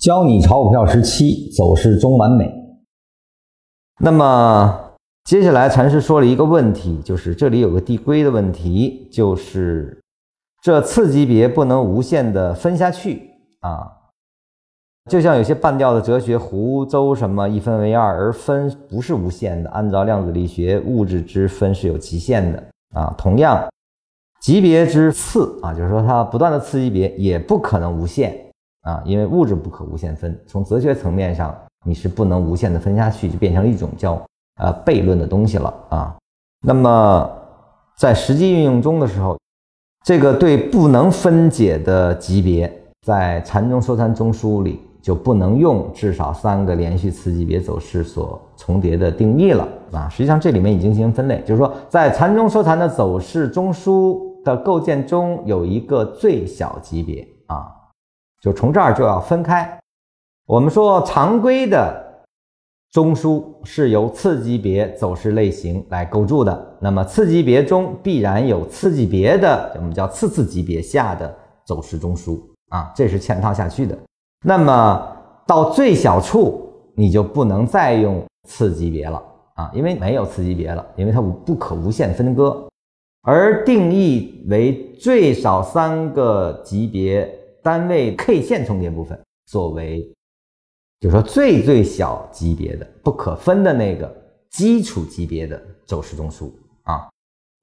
教你炒股票十七，走势中完美。那么接下来禅师说了一个问题，就是这里有个递归的问题，就是这次级别不能无限的分下去啊，就像有些半吊的哲学，湖州什么一分为二，而分不是无限的，按照量子力学，物质之分是有极限的啊。同样，级别之次啊，就是说它不断的次级别也不可能无限。啊，因为物质不可无限分，从哲学层面上，你是不能无限的分下去，就变成一种叫呃悖论的东西了啊。那么在实际运用中的时候，这个对不能分解的级别，在禅中说禅中枢里就不能用至少三个连续次级别走势所重叠的定义了啊。实际上这里面已经进行分类，就是说在禅中说禅的走势中枢的构建中有一个最小级别啊。就从这儿就要分开。我们说常规的中枢是由次级别走势类型来构筑的，那么次级别中必然有次级别的，我们叫次次级别下的走势中枢啊，这是嵌套下去的。那么到最小处，你就不能再用次级别了啊，因为没有次级别了，因为它不可无限分割，而定义为最少三个级别。单位 K 线重叠部分作为，就是说最最小级别的不可分的那个基础级别的走势中枢啊，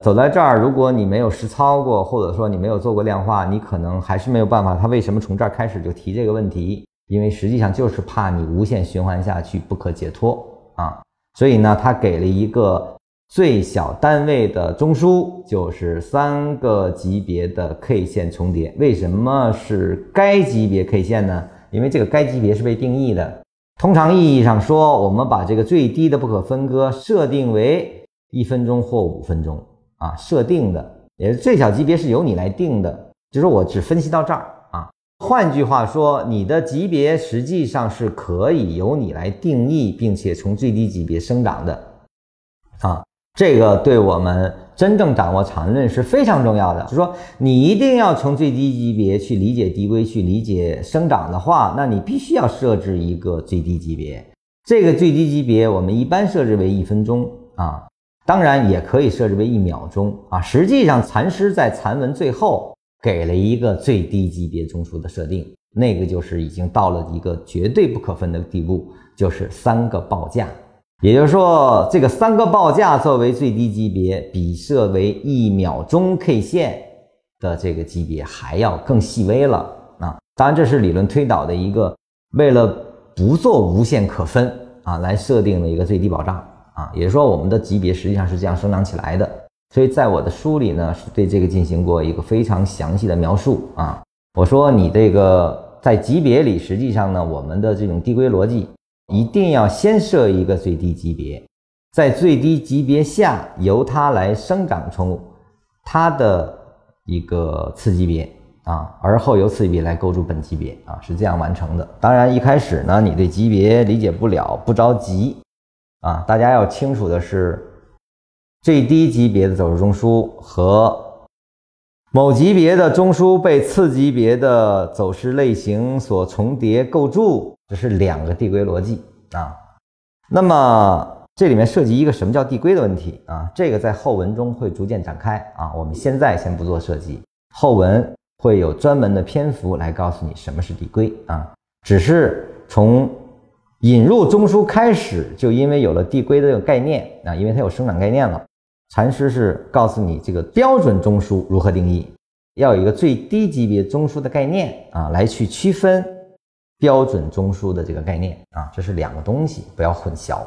走在这儿，如果你没有实操过，或者说你没有做过量化，你可能还是没有办法。他为什么从这儿开始就提这个问题？因为实际上就是怕你无限循环下去不可解脱啊，所以呢，他给了一个。最小单位的中枢就是三个级别的 K 线重叠。为什么是该级别 K 线呢？因为这个该级别是被定义的。通常意义上说，我们把这个最低的不可分割设定为一分钟或五分钟啊，设定的也是最小级别是由你来定的。就是我只分析到这儿啊。换句话说，你的级别实际上是可以由你来定义，并且从最低级别生长的啊。这个对我们真正掌握缠论是非常重要的。就是说，你一定要从最低级别去理解递归，去理解生长的话，那你必须要设置一个最低级别。这个最低级别我们一般设置为一分钟啊，当然也可以设置为一秒钟啊。实际上，禅师在禅文最后给了一个最低级别中枢的设定，那个就是已经到了一个绝对不可分的地步，就是三个报价。也就是说，这个三个报价作为最低级别，比设为一秒钟 K 线的这个级别还要更细微了啊！当然，这是理论推导的一个为了不做无限可分啊来设定的一个最低保障啊。也就是说，我们的级别实际上是这样生长起来的。所以在我的书里呢，是对这个进行过一个非常详细的描述啊。我说，你这个在级别里，实际上呢，我们的这种递归逻辑。一定要先设一个最低级别，在最低级别下由它来生长出它的一个次级别啊，而后由次级别来构筑本级别啊，是这样完成的。当然一开始呢，你对级别理解不了，不着急啊。大家要清楚的是，最低级别的走势中枢和某级别的中枢被次级别的走势类型所重叠构筑。这是两个递归逻辑啊，那么这里面涉及一个什么叫递归的问题啊？这个在后文中会逐渐展开啊，我们现在先不做涉及，后文会有专门的篇幅来告诉你什么是递归啊。只是从引入中枢开始，就因为有了递归的这个概念啊，因为它有生长概念了，禅师是告诉你这个标准中枢如何定义，要有一个最低级别中枢的概念啊，来去区分。标准中枢的这个概念啊，这是两个东西，不要混淆。